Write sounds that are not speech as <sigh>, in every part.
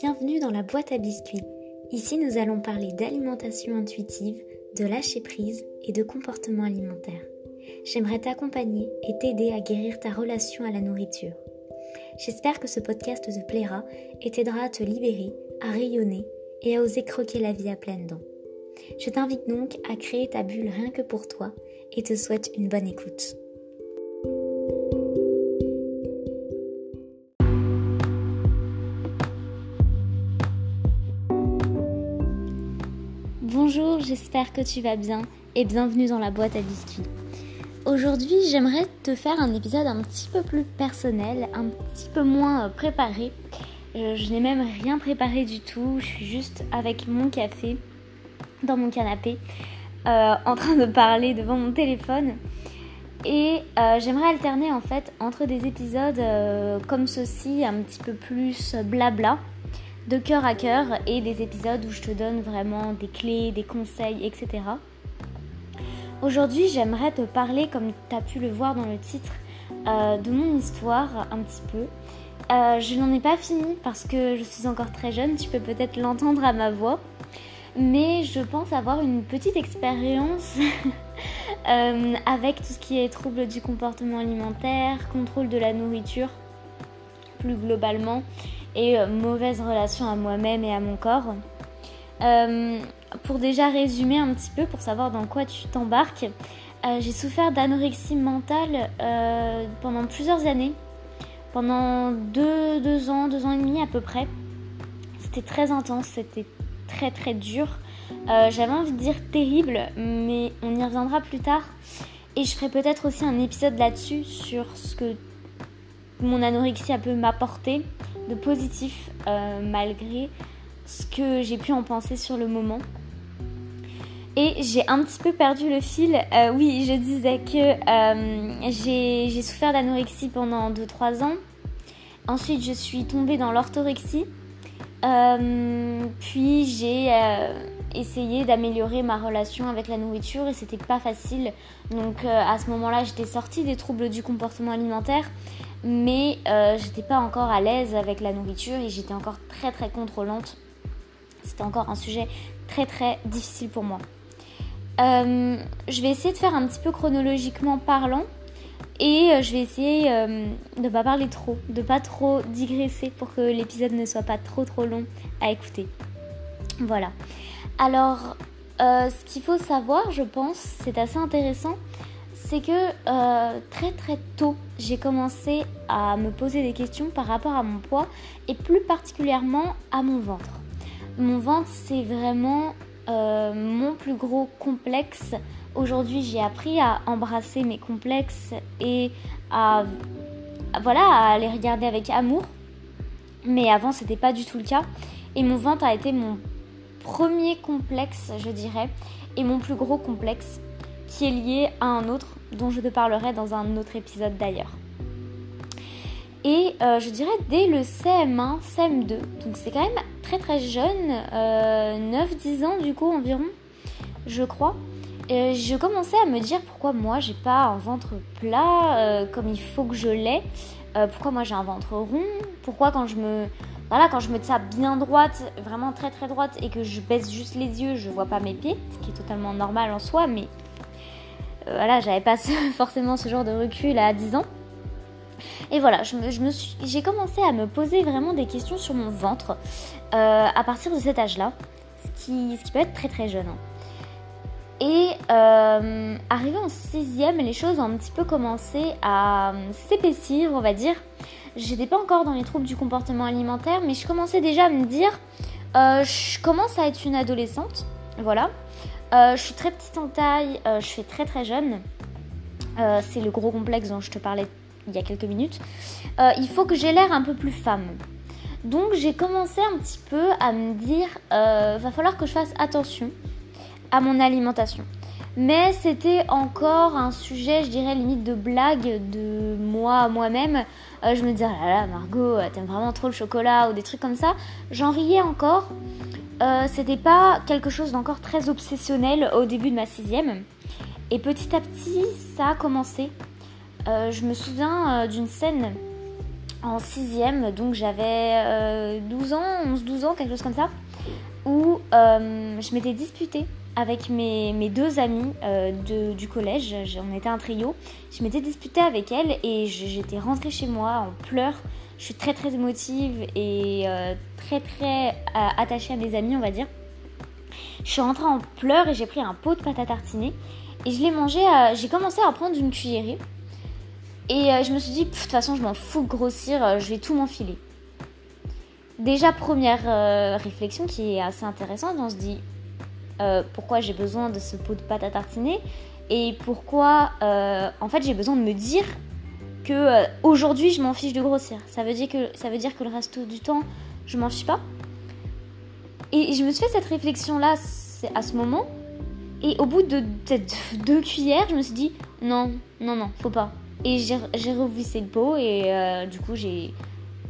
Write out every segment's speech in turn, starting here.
Bienvenue dans la boîte à biscuits. Ici, nous allons parler d'alimentation intuitive, de lâcher prise et de comportement alimentaire. J'aimerais t'accompagner et t'aider à guérir ta relation à la nourriture. J'espère que ce podcast te plaira et t'aidera à te libérer, à rayonner et à oser croquer la vie à pleines dents. Je t'invite donc à créer ta bulle rien que pour toi et te souhaite une bonne écoute. Bonjour, j'espère que tu vas bien et bienvenue dans la boîte à biscuits. Aujourd'hui, j'aimerais te faire un épisode un petit peu plus personnel, un petit peu moins euh, préparé. Euh, je, n'ai même rien préparé du tout, je suis juste avec mon café dans mon canapé euh, en train de parler devant mon téléphone. Et j'aimerais alterner en fait entre des épisodes comme ceci, un petit peu plus blabla, de cœur à cœur et des épisodes où je te donne vraiment des clés, des conseils, etc. Aujourd'hui, j'aimerais te parler, comme tu as pu le voir dans le titre, euh, de mon histoire un petit peu. Euh, je n'en ai pas fini parce que je suis encore très jeune, tu peux peut-être l'entendre à ma voix, mais je pense avoir une petite expérience <laughs> euh, avec tout ce qui est trouble du comportement alimentaire, contrôle de la nourriture, plus globalement, et euh, mauvaise relation à moi-même et à mon corps. Euh, pour déjà résumer un petit peu, pour savoir dans quoi tu t'embarques, euh, j'ai souffert d'anorexie mentale pendant plusieurs années, pendant deux, deux, ans, deux ans et demi à peu près. C'était très intense, c'était très très dur. J'avais envie de dire terrible, mais on y reviendra plus tard. Et je ferai peut-être aussi un épisode là-dessus sur ce que mon anorexie a pu m'apporter de positif euh, malgré ce que j'ai pu en penser sur le moment. Et j'ai un petit peu perdu le fil. Euh, oui, je disais que euh, j'ai souffert d'anorexie pendant 2-3 ans. Ensuite, je suis tombée dans l'orthorexie. puis j'ai essayé d'améliorer ma relation avec la nourriture et c'était pas facile. Donc à ce moment-là, j'étais sortie des troubles du comportement alimentaire mais euh, j'étais pas encore à l'aise avec la nourriture et j'étais encore très très contrôlante. C'était encore un sujet très très difficile pour moi. Euh, je vais essayer de faire un petit peu chronologiquement parlant et euh, je vais essayer de ne pas parler trop, de pas trop digresser pour que l'épisode ne soit pas trop trop long à écouter. Voilà. Alors, ce qu'il faut savoir, je pense, c'est assez intéressant, c'est que euh, très très tôt, j'ai commencé à me poser des questions par rapport à mon poids et plus particulièrement à mon ventre. Mon ventre, c'est vraiment euh, mon plus gros complexe. Aujourd'hui, j'ai appris à embrasser mes complexes et à, voilà, à les regarder avec amour. Mais avant, c'était pas du tout le cas. Et mon ventre a été mon premier complexe, je dirais, et mon plus gros complexe qui est lié à un autre dont je te parlerai dans un autre épisode d'ailleurs. Et euh, je dirais dès le CM1, CM2, donc c'est quand même très très jeune, 9-10 euh, ans du coup environ, je crois. Je commençais à me dire pourquoi moi j'ai pas un ventre plat euh, comme il faut que je l'ai, pourquoi moi j'ai un ventre rond, pourquoi quand je me voilà, quand je me tiens bien droite, vraiment très très droite et que je baisse juste les yeux, je vois pas mes pieds, ce qui est totalement normal en soi, mais voilà, j'avais pas <laughs> forcément ce genre de recul à 10 ans. Et voilà, je me, j'ai commencé à me poser vraiment des questions sur mon ventre euh, à partir de cet âge-là, ce qui, ce qui, peut être très très jeune. Hein. Et euh, arrivé en sixième, les choses ont un petit peu commencé à s'épaissir, on va dire. J'étais pas encore dans les troubles du comportement alimentaire, mais je commençais déjà à me dire, je commence à être une adolescente, voilà. Euh, je suis très petite en taille, euh, je suis très très jeune. Euh, c'est le gros complexe dont je te parlais il y a quelques minutes. il faut que j'ai l'air un peu plus femme. Donc j'ai commencé un petit peu à me dire, va falloir que je fasse attention à mon alimentation. Mais c'était encore un sujet, je dirais, limite de blague de moi à moi-même. je me disais, oh là là, Margot, t'aimes vraiment trop le chocolat ou des trucs comme ça. J'en riais encore. Euh, c'était pas quelque chose d'encore très obsessionnel au début de ma sixième. Et petit à petit, ça a commencé. Euh, je me souviens euh, d'une scène en sixième, donc j'avais 12 ans, 11-12 ans, quelque chose comme ça, où je m'étais disputée avec mes, mes deux amies de, du collège, on était un trio, je m'étais disputée avec elles et j'étais rentrée chez moi en pleurs. Je suis très très émotive et très très attachée à mes amis, on va dire. Je suis rentrée en pleurs et j'ai pris un pot de pâte à tartiner et je l'ai mangé, j'ai commencé à prendre une cuillerée. Et euh, je me suis dit, de toute façon, je m'en fous de grossir, euh, je vais tout m'enfiler. Déjà, première euh, réflexion qui est assez intéressante, on se dit pourquoi j'ai besoin de ce pot de pâte à tartiner et pourquoi, en fait, j'ai besoin de me dire que aujourd'hui je m'en fiche de grossir. Ça veut dire que ça veut dire que le reste du temps, je m'en fiche pas. Et je me suis fait cette réflexion là à ce moment et au bout de peut-être deux cuillères, je me suis dit non, non, non, faut pas. Et j'ai revissé le pot et euh, du coup, je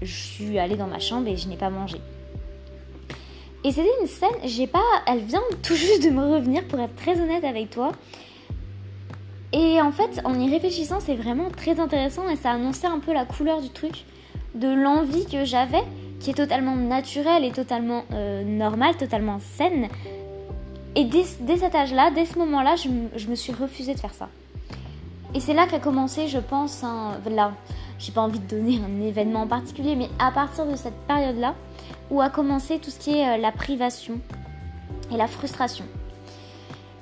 suis allée dans ma chambre et je n'ai pas mangé. Et c'était une scène, j'ai pas, elle vient tout juste de me revenir pour être très honnête avec toi. Et en fait, en y réfléchissant, c'est vraiment très intéressant et ça annonçait un peu la couleur du truc, de l'envie que j'avais, qui est totalement naturelle et totalement euh, normale, totalement saine, et dès, cet âge-là, dès ce moment-là, je, me suis refusée de faire ça. Et c'est là qu'a commencé, je pense, un, là, j'ai pas envie de donner un événement en particulier, mais à partir de cette période-là, où a commencé tout ce qui est euh, la privation et la frustration.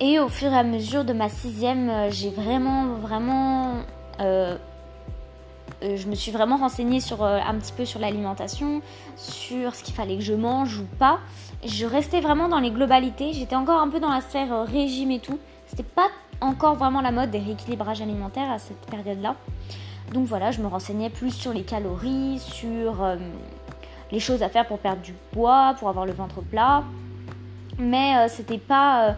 Et au fur et à mesure de ma sixième, euh, j'ai vraiment, vraiment euh, je me suis vraiment renseignée sur, un petit peu sur l'alimentation, sur ce qu'il fallait que je mange ou pas. Je restais vraiment dans les globalités. J'étais encore un peu dans la sphère régime et tout. C'était pas encore vraiment la mode des rééquilibrages alimentaires à cette période-là. Donc voilà, je me renseignais plus sur les calories, sur les choses à faire pour perdre du poids, pour avoir le ventre plat. Mais c'était pas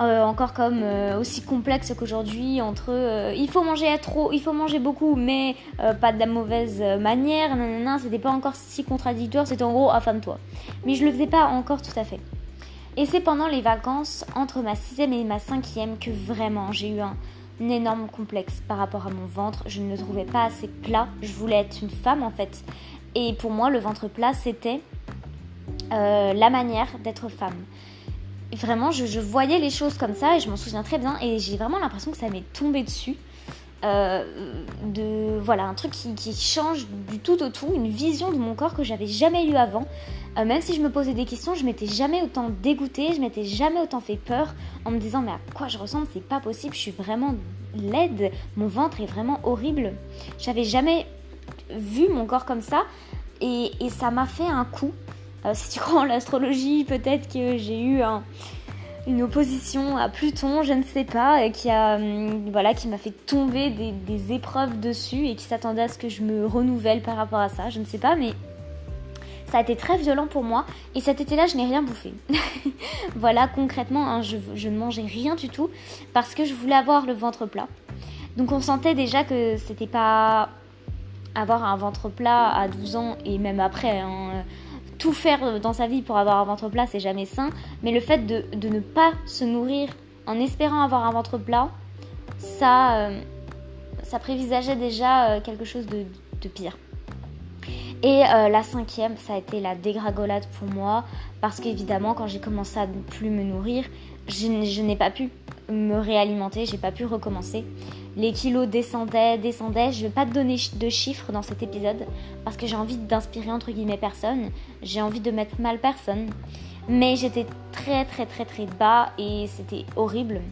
euh, encore comme euh, aussi complexe qu'aujourd'hui entre euh, il faut manger à trop, il faut manger beaucoup, mais pas de la mauvaise manière. Nanana, c'était pas encore si contradictoire. C'était en gros affame-toi. Mais je le faisais pas encore tout à fait. Et c'est pendant les vacances entre ma sixième et ma cinquième que vraiment j'ai eu un énorme complexe par rapport à mon ventre. Je ne le trouvais pas assez plat. Je voulais être une femme en fait. Et pour moi, le ventre plat, c'était la manière d'être femme vraiment, je, voyais les choses comme ça et je m'en souviens très bien. Et j'ai vraiment l'impression que ça m'est tombé dessus. Euh, de voilà un truc qui, change du tout au tout, une vision de mon corps que j'avais jamais eu avant. Euh, même si je me posais des questions, je m'étais jamais autant dégoûtée, je m'étais jamais autant fait peur en me disant mais à quoi je ressemble, c'est pas possible, je suis vraiment laide, mon ventre est vraiment horrible. J'avais jamais vu mon corps comme ça et, et ça m'a fait un coup. Euh, si tu <laughs> crois en l'astrologie, peut-être que j'ai eu une opposition à Pluton, je ne sais pas, qui a hum, voilà m'a fait tomber des, épreuves dessus et qui s'attendait à ce que je me renouvelle par rapport à ça. Je ne sais pas, mais ça a été très violent pour moi et cet été-là, je n'ai rien bouffé. <laughs> voilà, concrètement, hein, je, je, ne mangeais rien du tout parce que je voulais avoir le ventre plat. Donc on sentait déjà que c'était pas avoir un ventre plat à 12 ans et même après. Hein, tout faire dans sa vie pour avoir un ventre plat, c'est jamais sain. Mais le fait de, ne pas se nourrir en espérant avoir un ventre plat, ça, euh, ça prévisageait déjà euh, quelque chose de, pire. Et euh, la cinquième, ça a été la dégringolade pour moi, parce qu'évidemment, quand j'ai commencé à ne plus me nourrir, je n'ai pas pu me réalimenter, j'ai pas pu recommencer. Les kilos descendaient, descendaient. Je vais pas te donner de chiffres dans cet épisode parce que j'ai envie d'inspirer entre guillemets personne. J'ai envie de mettre mal personne. Mais j'étais très très très très bas et c'était horrible.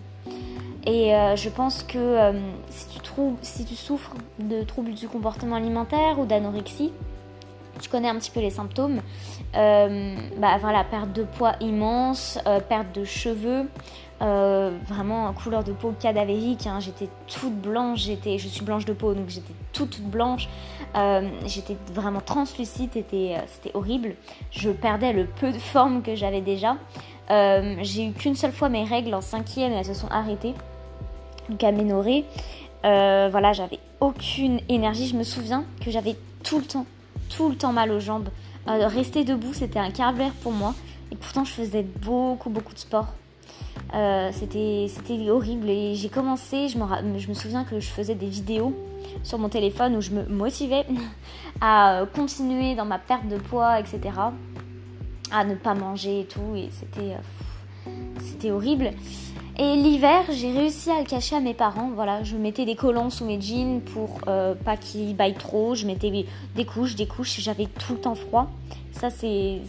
Et euh, je pense que euh, si, tu trouves, si tu souffres de troubles du comportement alimentaire ou d'anorexie, tu connais un petit peu les symptômes. Euh, bah voilà, perte de poids immense, perte de cheveux, euh, vraiment couleur de peau cadavérique. Hein. J'étais toute blanche, j'étais, je suis blanche de peau, donc j'étais toute, blanche. Euh, j'étais vraiment translucide, c'était, euh, c'était horrible. Je perdais le peu de forme que j'avais déjà. j'ai eu qu'une seule fois mes règles en cinquième et elles se sont arrêtées, donc aménorées. voilà, j'avais aucune énergie. Je me souviens que j'avais tout le temps, tout le temps mal aux jambes. rester debout, c'était un calvaire pour moi. Et pourtant, je faisais beaucoup, beaucoup de sport. c'était horrible et j'ai commencé, je me, je me souviens que je faisais des vidéos sur mon téléphone où je me motivais <laughs> à continuer dans ma perte de poids, etc. À ne pas manger et tout. Et c'était, c'était horrible. Et l'hiver, j'ai réussi à le cacher à mes parents. Voilà, je mettais des collants sous mes jeans pour euh, pas qu'ils baillent trop. Je mettais des couches, des couches. J'avais tout le temps froid. Ça, c'est,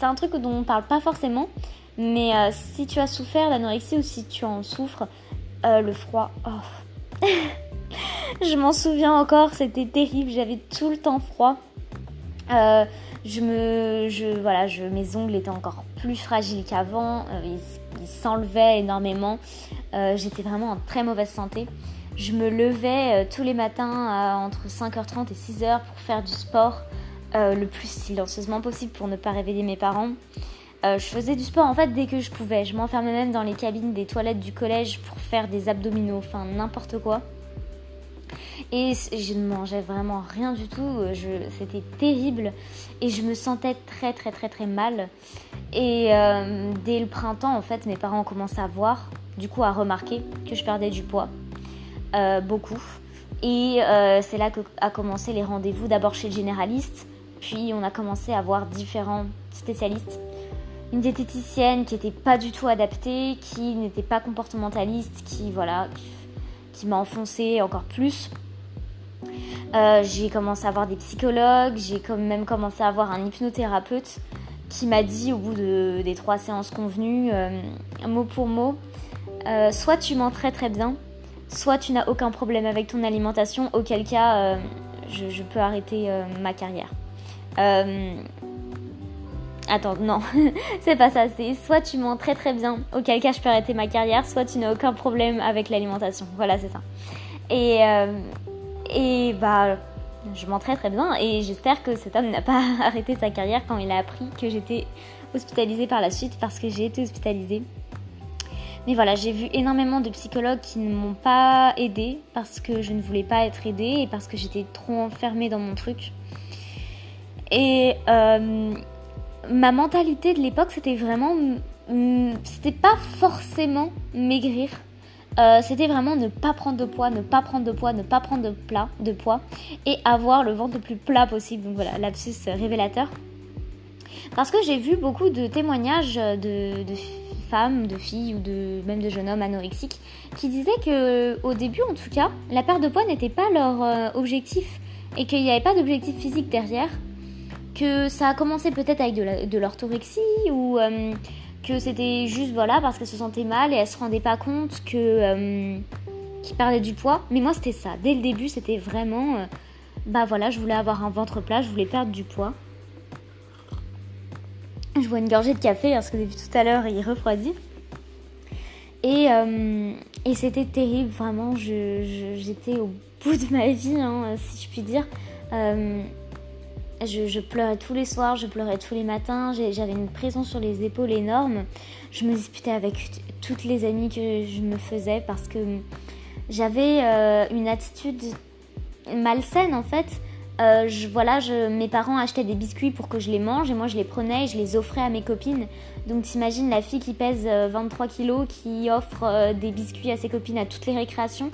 un truc dont on parle pas forcément. Mais euh, si tu as souffert d'anorexie ou si tu en souffres, euh, le froid, oh. <laughs> je m'en souviens encore, c'était terrible. J'avais tout le temps froid. je me, je, voilà, mes ongles étaient encore plus fragiles qu'avant s'enlevait énormément. Euh, j'étais vraiment en très mauvaise santé. Je me levais euh, tous les matins entre 5h30 et 6h pour faire du sport euh, le plus silencieusement possible pour ne pas réveiller mes parents. je faisais du sport en fait dès que je pouvais. Je m'enfermais même dans les cabines des toilettes du collège pour faire des abdominaux, enfin n'importe quoi. Et je ne mangeais vraiment rien du tout. C'était terrible. Et je me sentais très très très très mal. Et euh, dès le printemps, en fait, mes parents ont commencé à voir, du coup à remarquer que je perdais du poids. Euh, beaucoup. Et euh, c'est là que a commencé les rendez-vous, d'abord chez le généraliste, puis on a commencé à voir différents spécialistes. Une diététicienne qui n'était pas du tout adaptée, qui n'était pas comportementaliste, qui voilà, qui m'a enfoncé encore plus. J'ai commencé à voir des psychologues, j'ai même commencé à voir un hypnothérapeute qui m'a dit au bout de, des trois séances convenues, euh, mot pour mot, euh, soit tu mens très très bien, soit tu n'as aucun problème avec ton alimentation, auquel cas euh, je, peux arrêter ma carrière. Attends, non, <laughs> c'est pas ça. C'est soit tu mens très très bien, auquel cas je peux arrêter ma carrière, soit tu n'as aucun problème avec l'alimentation. Voilà, c'est ça. Et, et bah, je mens très très bien et j'espère que cet homme n'a pas <laughs> arrêté sa carrière quand il a appris que j'étais hospitalisée par la suite parce que j'ai été hospitalisée. Mais voilà, j'ai vu énormément de psychologues qui ne m'ont pas aidée parce que je ne voulais pas être aidée et parce que j'étais trop enfermée dans mon truc. Et euh, ma mentalité de l'époque, c'était vraiment. C'était pas forcément maigrir, euh, c'était vraiment ne pas prendre de poids, ne pas prendre de poids, ne pas prendre de, plat, de poids et avoir le ventre le plus plat possible. Donc voilà, lapsus révélateur. Parce que j'ai vu beaucoup de témoignages de, femmes, de filles ou de, même de jeunes hommes anorexiques qui disaient que au début en tout cas, la perte de poids n'était pas leur euh, objectif et qu'il n'y avait pas d'objectif physique derrière. Que ça a commencé peut-être avec de l'orthorexie ou... Euh, c'était juste voilà parce qu'elle se sentait mal et elle se rendait pas compte que euh, qu'il perdait du poids. Mais moi c'était ça. Dès le début c'était vraiment euh, bah voilà je voulais avoir un ventre plat, je voulais perdre du poids. Je vois une gorgée de café parce que depuis tout à l'heure il refroidit. Et, euh, c'était terrible vraiment. J'étais au bout de ma vie hein, si je puis dire. Je, pleurais tous les soirs, je pleurais tous les matins, j'avais une présence sur les épaules énorme. Je me disputais avec toutes les amies que je me faisais parce que j'avais euh, une attitude malsaine en fait. Euh, voilà, mes parents achetaient des biscuits pour que je les mange et moi je les prenais et je les offrais à mes copines. Donc t'imagines la fille qui pèse 23 euh, kilos qui offre des biscuits à ses copines à toutes les récréations.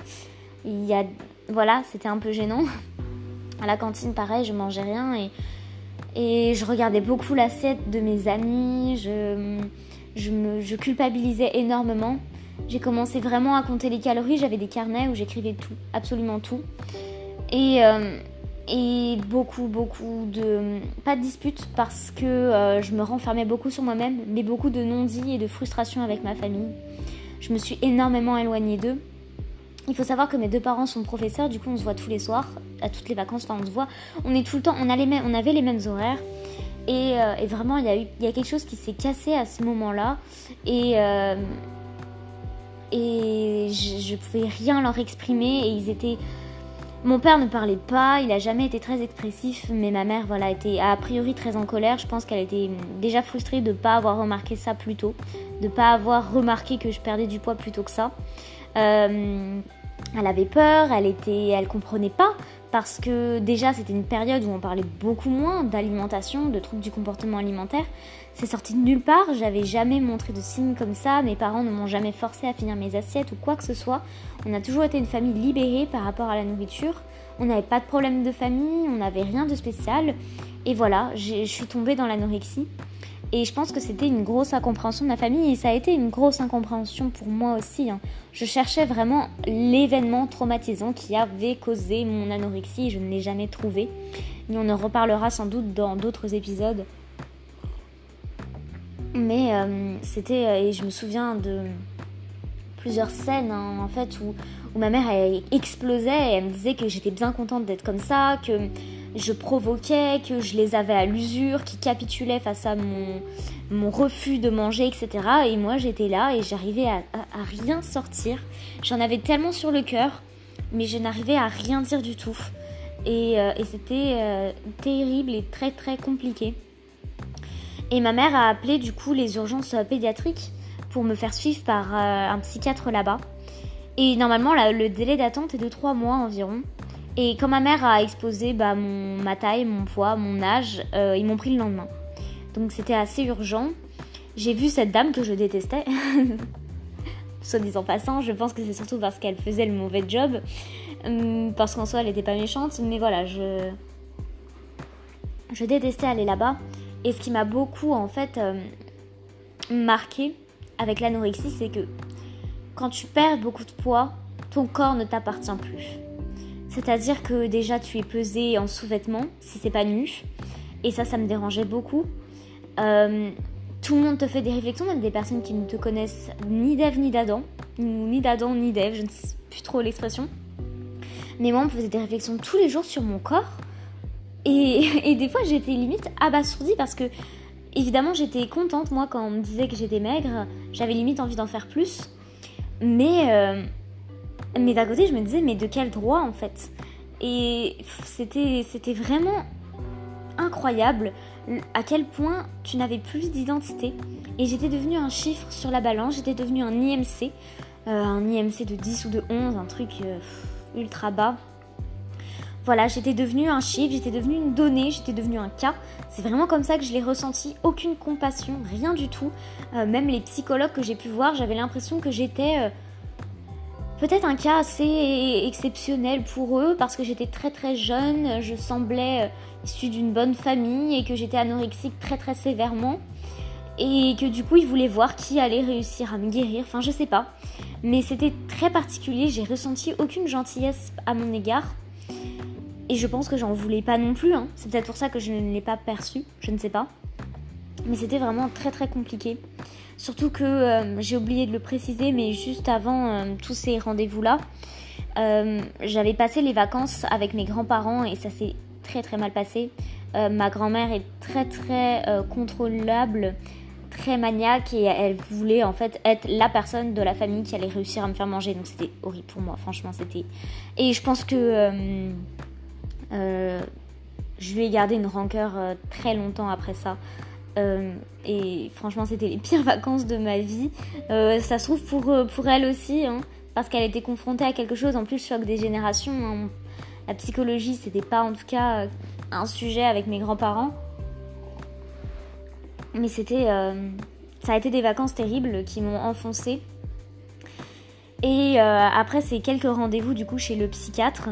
Il y a, voilà, c'était un peu gênant. <laughs> À la cantine, pareil, je mangeais rien et, et je regardais beaucoup l'assiette de mes amis. Je, je, me, culpabilisais énormément. J'ai commencé vraiment à compter les calories. J'avais des carnets où j'écrivais tout, absolument tout. Et, euh, et beaucoup, beaucoup de. Pas de disputes parce que euh, je me renfermais beaucoup sur moi-même, mais beaucoup de non-dits et de frustration avec ma famille. Je me suis énormément éloignée d'eux. Il faut savoir que mes deux parents sont professeurs, du coup on se voit tous les soirs, à toutes les vacances, enfin on se voit, on est tout le temps, on, a les mêmes, on avait les mêmes horaires. Et, euh, vraiment, il y, a quelque chose qui s'est cassé à ce moment-là. Et, euh, je, ne pouvais rien leur exprimer. Et ils étaient. Mon père ne parlait pas, il a jamais été très expressif, mais ma mère, voilà, était a priori très en colère. Je pense qu'elle était déjà frustrée de ne pas avoir remarqué ça plus tôt, de ne pas avoir remarqué que je perdais du poids plus tôt que ça. Euh, elle avait peur, elle était, elle comprenait pas parce que déjà c'était une période où on parlait beaucoup moins d'alimentation, de troubles du comportement alimentaire. C'est sorti de nulle part, j'avais jamais montré de signes comme ça, mes parents ne m'ont jamais forcé à finir mes assiettes ou quoi que ce soit. On a toujours été une famille libérée par rapport à la nourriture. On n'avait pas de problème de famille, on n'avait rien de spécial. Et voilà, je suis tombée dans l'anorexie. Et je pense que c'était une grosse incompréhension de ma famille et ça a été une grosse incompréhension pour moi aussi. Hein. Je cherchais vraiment l'événement traumatisant qui avait causé mon anorexie et je ne l'ai jamais trouvé. Mais on en reparlera sans doute dans d'autres épisodes. Mais euh, c'était, euh, et je me souviens de plusieurs scènes hein, en fait où, où ma mère explosait et elle me disait que j'étais bien contente d'être comme ça, que je provoquais, que je les avais à l'usure, qui capitulaient face à mon, refus de manger, etc. Et moi j'étais là et j'arrivais à, rien sortir. J'en avais tellement sur le cœur, mais je n'arrivais à rien dire du tout. Et, euh, c'était euh, terrible et très très compliqué. Et ma mère a appelé du coup les urgences pédiatriques pour me faire suivre par euh, un psychiatre là-bas. Et normalement, le délai d'attente est de 3 mois environ. Et quand ma mère a exposé bah, ma taille, mon poids, mon âge, euh, ils m'ont pris le lendemain. Donc c'était assez urgent. J'ai vu cette dame que je détestais. <laughs> Soit disant passant, je pense que c'est surtout parce qu'elle faisait le mauvais job. Hum, parce qu'en soi, elle n'était pas méchante. Mais voilà, je. Je détestais aller là-bas. Et ce qui m'a beaucoup, en fait, euh, marqué avec l'anorexie, c'est que quand tu perds beaucoup de poids, ton corps ne t'appartient plus. C'est-à-dire que déjà tu es pesé en sous-vêtements, si c'est pas nu. Et ça, ça me dérangeait beaucoup. Euh, tout le monde te fait des réflexions, même des personnes qui ne te connaissent ni d'Ève ni d'Adam. Ni d'Adam ni d'Ève, je ne sais plus trop l'expression. Mais moi, on me faisait des réflexions tous les jours sur mon corps. Et, <laughs> et des fois, j'étais limite abasourdie parce que, évidemment, j'étais contente, moi, quand on me disait que j'étais maigre. J'avais limite envie d'en faire plus. Mais. Euh, mais d'un côté, je me disais, mais de quel droit en fait? Et c'était, c'était vraiment incroyable à quel point tu n'avais plus d'identité. Et j'étais devenue un chiffre sur la balance, j'étais devenue un IMC, euh, un IMC de 10 ou de 11, un truc euh, ultra bas. Voilà, j'étais devenue un chiffre, j'étais devenue une donnée, j'étais devenue un cas. C'est vraiment comme ça que je l'ai ressenti, aucune compassion, rien du tout. Euh, même les psychologues que j'ai pu voir, j'avais l'impression que j'étais peut-être un cas assez exceptionnel pour eux parce que j'étais très très jeune, je semblais euh, issue d'une bonne famille et que j'étais anorexique très très sévèrement et que du coup ils voulaient voir qui allait réussir à me guérir, enfin je sais pas. Mais c'était très particulier, j'ai ressenti aucune gentillesse à mon égard et je pense que j'en voulais pas non plus, hein. c'est peut-être pour ça que je ne l'ai pas perçu, je ne sais pas. Mais c'était vraiment très très compliqué. Surtout que euh, j'ai oublié de le préciser, mais juste avant euh, tous ces rendez-vous-là, euh, j'avais passé les vacances avec mes grands-parents et ça s'est très très mal passé. ma grand-mère est très très contrôlable, très maniaque et elle voulait en fait être la personne de la famille qui allait réussir à me faire manger. Donc c'était horrible pour moi, franchement c'était. Et je pense que je lui ai gardé une rancœur très longtemps après ça. Euh, et franchement, c'était les pires <laughs> vacances de ma vie. Euh, ça se trouve pour, euh, pour elle aussi, hein, parce qu'elle était confrontée à quelque chose. En plus, choc des générations. Hein. La psychologie, c'était pas en tout cas un sujet avec mes grands-parents. Mais c'était. ça a été des vacances terribles qui m'ont enfoncée. Et après ces quelques rendez-vous du coup chez le psychiatre,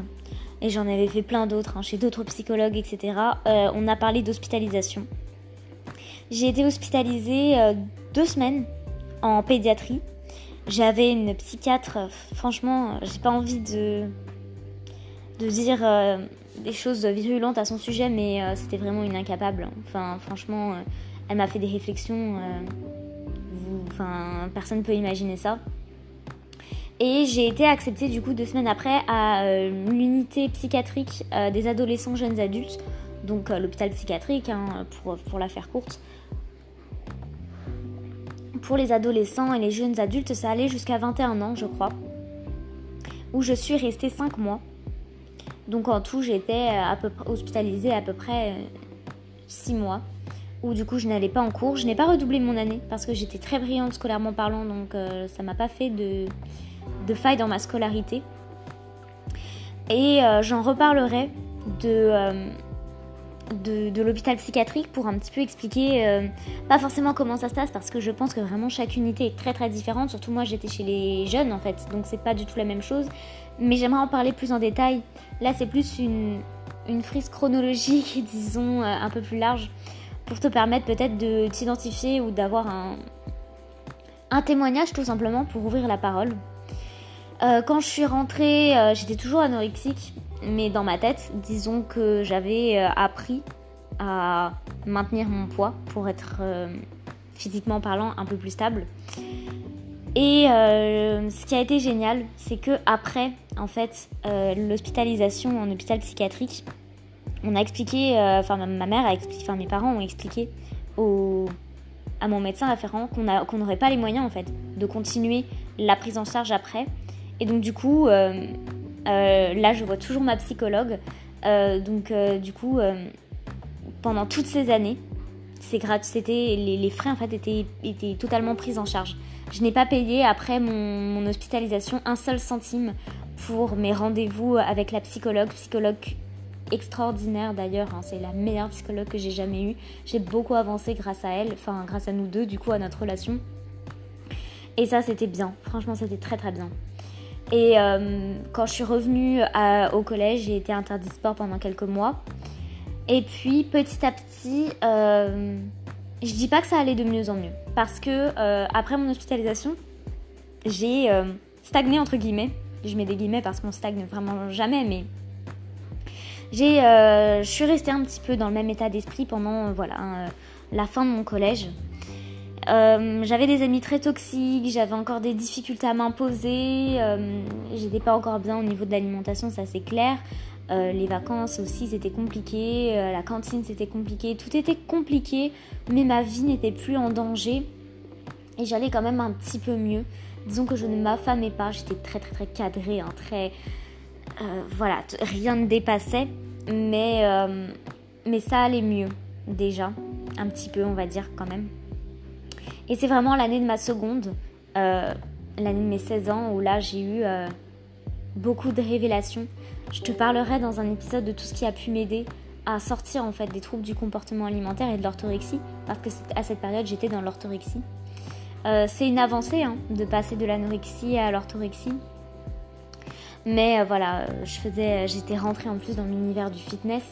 et j'en avais fait plein d'autres, hein, chez d'autres psychologues, etc., on a parlé d'hospitalisation. J'ai été hospitalisée euh, deux semaines en pédiatrie. J'avais une psychiatre, franchement, j'ai pas envie de, de dire euh, des choses virulentes à son sujet, mais euh, c'était vraiment une incapable. Enfin, franchement, elle m'a fait des réflexions. Enfin, personne ne peut imaginer ça. Et j'ai été acceptée du coup deux semaines après à l'unité psychiatrique des adolescents jeunes adultes, donc l'hôpital psychiatrique hein, pour, pour la faire courte. Pour les adolescents et les jeunes adultes, ça allait jusqu'à 21 ans, je crois, où je suis restée 5 mois. Donc en tout, j'étais peu hospitalisée à peu près 6 mois, où du coup je n'allais pas en cours. Je n'ai pas redoublé mon année parce que j'étais très brillante scolairement parlant, donc euh, ça m'a pas fait de, de faille dans ma scolarité. Et j'en reparlerai de, de, l'hôpital psychiatrique pour un petit peu expliquer, pas forcément comment ça se passe, parce que je pense que vraiment chaque unité est très très différente. Surtout moi j'étais chez les jeunes en fait, donc c'est pas du tout la même chose. Mais j'aimerais en parler plus en détail. Là c'est plus une, une frise chronologique, <laughs> disons, un peu plus large pour te permettre peut-être de t'identifier ou d'avoir un, témoignage tout simplement pour ouvrir la parole. Euh, quand je suis rentrée, euh, j'étais toujours anorexique, mais dans ma tête, disons que j'avais euh, appris à maintenir mon poids pour être physiquement parlant un peu plus stable. Et ce qui a été génial, c'est que après, en fait, l'hospitalisation en hôpital psychiatrique, on a expliqué, euh, enfin ma mère a expliqué, enfin mes parents ont expliqué à mon médecin référent qu'on n'aurait pas les moyens en fait de continuer la prise en charge après. Et donc du coup, euh, euh, là je vois toujours ma psychologue. donc du coup, pendant toutes ces années, c'était les, frais en fait étaient, étaient totalement pris en charge. Je n'ai pas payé après mon, mon, hospitalisation un seul centime pour mes rendez-vous avec la psychologue, psychologue extraordinaire d'ailleurs, hein. c'est la meilleure psychologue que j'ai jamais eue. J'ai beaucoup avancé grâce à elle, enfin grâce à nous deux, du coup à notre relation. Et ça c'était bien, franchement c'était très très bien. Et euh, quand je suis revenue au collège, j'ai été interdite sport pendant quelques mois. Et puis petit à petit, euh, je dis pas que ça allait de mieux en mieux. Parce que euh, après mon hospitalisation, j'ai stagné entre guillemets. Je mets des guillemets parce qu'on stagne vraiment jamais, mais euh, je suis restée un petit peu dans le même état d'esprit pendant euh, voilà, euh, la fin de mon collège. J'avais des amis très toxiques, j'avais encore des difficultés à m'imposer, j'étais pas encore bien au niveau de l'alimentation, ça c'est clair. les vacances aussi c'était compliqué, la cantine c'était compliqué, tout était compliqué, mais ma vie n'était plus en danger et j'allais quand même un petit peu mieux. Disons que je ne m'affamais pas, j'étais très très très cadrée, hein, très euh, voilà, rien ne dépassait, mais, euh, mais ça allait mieux déjà, un petit peu on va dire quand même. Et c'est vraiment l'année de ma seconde, euh, l'année de mes 16 ans, où là j'ai eu beaucoup de révélations. Je te parlerai dans un épisode de tout ce qui a pu m'aider à sortir en fait des troubles du comportement alimentaire et de l'orthorexie, parce que à cette période j'étais dans l'orthorexie. c'est une avancée hein, de passer de l'anorexie à l'orthorexie. Mais euh, voilà, j'étais rentrée en plus dans l'univers du fitness,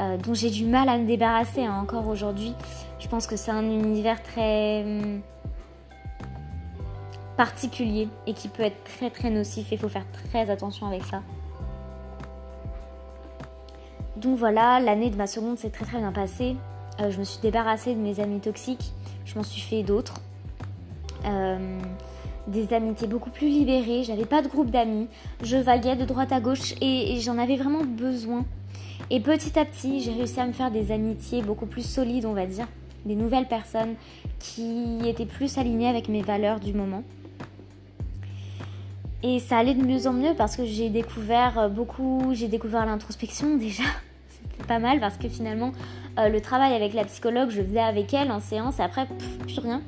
euh, dont j'ai du mal à me débarrasser hein, encore aujourd'hui. Je pense que c'est un univers très hum, particulier et qui peut être très très nocif et il faut faire très attention avec ça. Donc voilà, l'année de ma seconde s'est très très bien passée. Euh, je me suis débarrassée de mes amis toxiques, je m'en suis fait d'autres des amitiés beaucoup plus libérées, j'avais pas de groupe d'amis, je vaguais de droite à gauche et, j'en avais vraiment besoin. Et petit à petit, j'ai réussi à me faire des amitiés beaucoup plus solides, on va dire, des nouvelles personnes qui étaient plus alignées avec mes valeurs du moment. Et ça allait de mieux en mieux parce que j'ai découvert beaucoup, j'ai découvert l'introspection <laughs> déjà. C'était pas mal parce que finalement, euh, le travail avec la psychologue, je faisais avec elle en séance et après, plus rien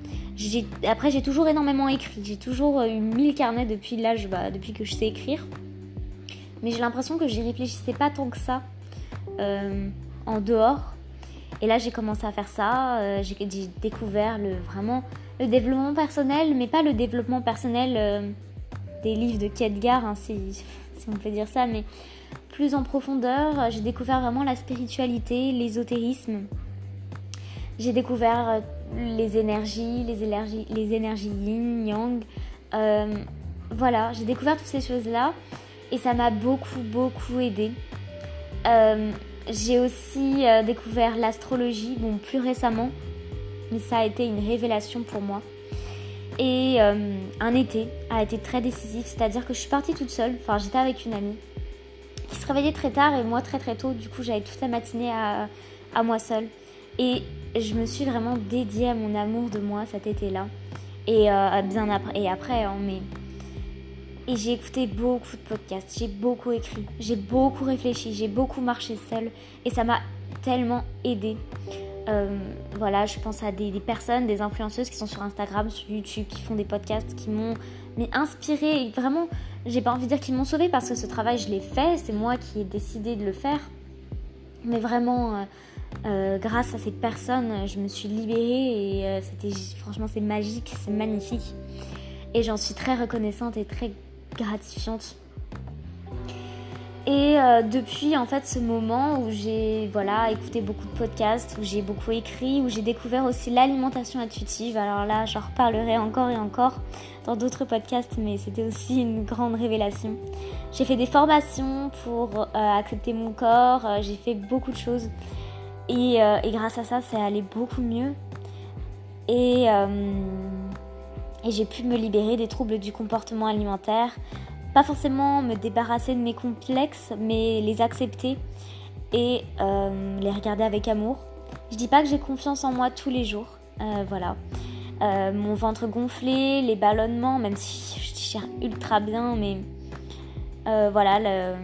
après, j'ai toujours énormément écrit. J'ai toujours euh, eu mille carnets depuis l'âge, bah, depuis que je sais écrire. Mais j'ai l'impression que j'y réfléchissais pas tant que ça euh, en dehors. Et là, j'ai commencé à faire ça. Euh, j'ai découvert le, vraiment le développement personnel, mais pas le développement personnel des livres de Kedgar, hein, si, <laughs> si, on peut dire ça, mais plus en profondeur. J'ai découvert vraiment la spiritualité, l'ésotérisme. J'ai découvert les énergies, les énergies, les énergies yin, yang. Euh, voilà, j'ai découvert toutes ces choses-là et ça m'a beaucoup, beaucoup aidé. Euh, j'ai aussi euh, découvert l'astrologie, bon, plus récemment, mais ça a été une révélation pour moi. Et un été a été très décisif, c'est-à-dire que je suis partie toute seule, enfin j'étais avec une amie qui se réveillait très tard et moi très très tôt, du coup j'avais toute la matinée à, à moi seule. Et je me suis vraiment dédiée à mon amour de moi cet été-là. Et euh, bien après, et après hein, mais... Et j'ai écouté beaucoup de podcasts, j'ai beaucoup écrit, j'ai beaucoup réfléchi, j'ai beaucoup marché seule et ça m'a tellement aidé. voilà, je pense à des, personnes, des influenceuses qui sont sur Instagram, sur YouTube, qui font des podcasts, qui m'ont inspiré. Et vraiment, j'ai pas envie de dire qu'ils m'ont sauvé parce que ce travail, je l'ai fait. C'est moi qui ai décidé de le faire. Mais vraiment, grâce à ces personnes, je me suis libérée et c'était franchement, c'est magique, c'est magnifique. Et j'en suis très reconnaissante et très gratifiante. Et euh, depuis en fait ce moment où j'ai voilà écouté beaucoup de podcasts, où j'ai beaucoup écrit, où j'ai découvert aussi l'alimentation intuitive. Alors là, j'en reparlerai encore et encore dans d'autres podcasts, mais c'était aussi une grande révélation. J'ai fait des formations pour euh, accepter mon corps, euh, j'ai fait beaucoup de choses et, et, grâce à ça, c'est allé beaucoup mieux. Et et j'ai pu me libérer des troubles du comportement alimentaire. Pas forcément me débarrasser de mes complexes, mais les accepter et euh, les regarder avec amour. Je dis pas que j'ai confiance en moi tous les jours, euh, voilà. Euh, mon ventre gonflé, les ballonnements, même si je digère ultra bien, mais voilà,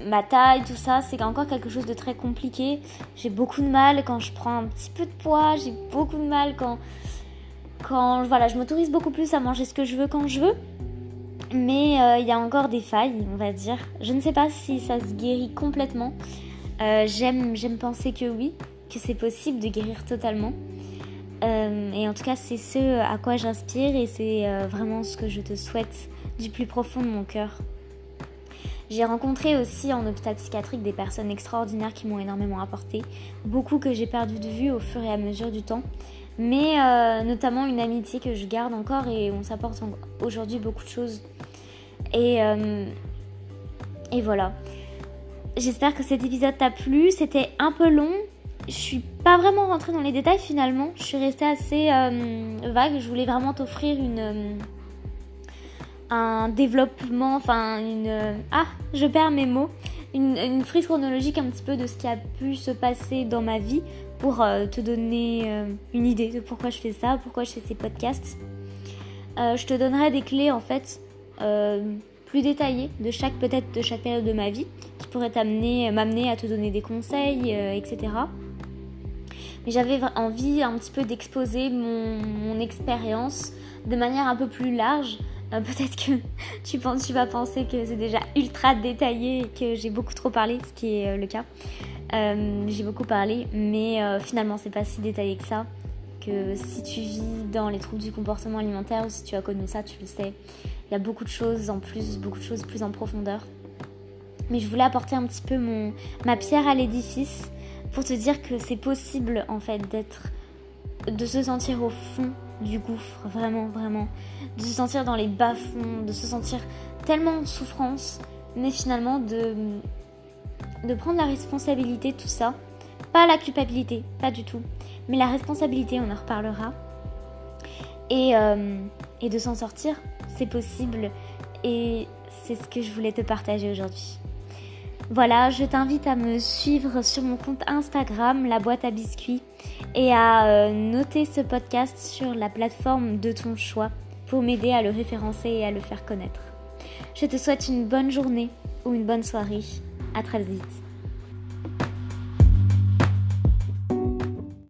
ma taille, tout ça, c'est encore quelque chose de très compliqué. J'ai beaucoup de mal quand je prends un petit peu de poids, j'ai beaucoup de mal quand je m'autorise beaucoup plus à manger ce que je veux quand je veux. Mais euh, il y a encore des failles, on va dire. Je ne sais pas si ça se guérit complètement. Euh, j'aime, j'aime penser que oui, que c'est possible de guérir totalement. Euh, et en tout cas, c'est ce à quoi j'inspire et c'est vraiment ce que je te souhaite du plus profond de mon cœur. J'ai rencontré aussi en hôpital psychiatrique des personnes extraordinaires qui m'ont énormément apporté, beaucoup que j'ai perdu de vue au fur et à mesure du temps mais euh, notamment une amitié que je garde encore et on s'apporte aujourd'hui beaucoup de choses. Et, euh, et voilà. J'espère que cet épisode t'a plu. C'était un peu long. Je suis pas vraiment rentrée dans les détails finalement. Je suis restée assez euh, vague. Je voulais vraiment t'offrir une un développement, enfin une ah, je perds mes mots, une, une frise chronologique un petit peu de ce qui a pu se passer dans ma vie pour euh, te donner euh, une idée de pourquoi je fais ça, pourquoi je fais ces podcasts. Euh, je te donnerai des clés en fait plus détaillées de chaque peut-être de chaque période de ma vie qui pourraient t'amener, m'amener à te donner des conseils, etc. Mais j'avais envie un petit peu d'exposer mon expérience de manière un peu plus large. Peut-être que <laughs> tu, vas penser que c'est déjà ultra détaillé et que j'ai beaucoup trop parlé, ce qui est le cas. Euh, j'ai beaucoup parlé, mais euh, finalement, c'est pas si détaillé que ça. Que si tu vis dans les troubles du comportement alimentaire ou si tu as connu ça, tu le sais. Il y a beaucoup de choses en plus, beaucoup de choses plus en profondeur. Mais je voulais apporter un petit peu ma pierre à l'édifice pour te dire que c'est possible en fait d'être, de se sentir au fond du gouffre, vraiment, vraiment, de se sentir dans les bas fonds, de se sentir tellement en souffrance, mais finalement de de prendre la responsabilité tout ça. Pas la culpabilité, pas du tout. Mais la responsabilité, on en reparlera. Et, euh, et de s'en sortir, c'est possible. Et c'est ce que je voulais te partager aujourd'hui. Voilà, je t'invite à me suivre sur mon compte Instagram, la boîte à biscuits, et à euh, noter ce podcast sur la plateforme de ton choix pour m'aider à le référencer et à le faire connaître. Je te souhaite une bonne journée ou une bonne soirée. À très vite.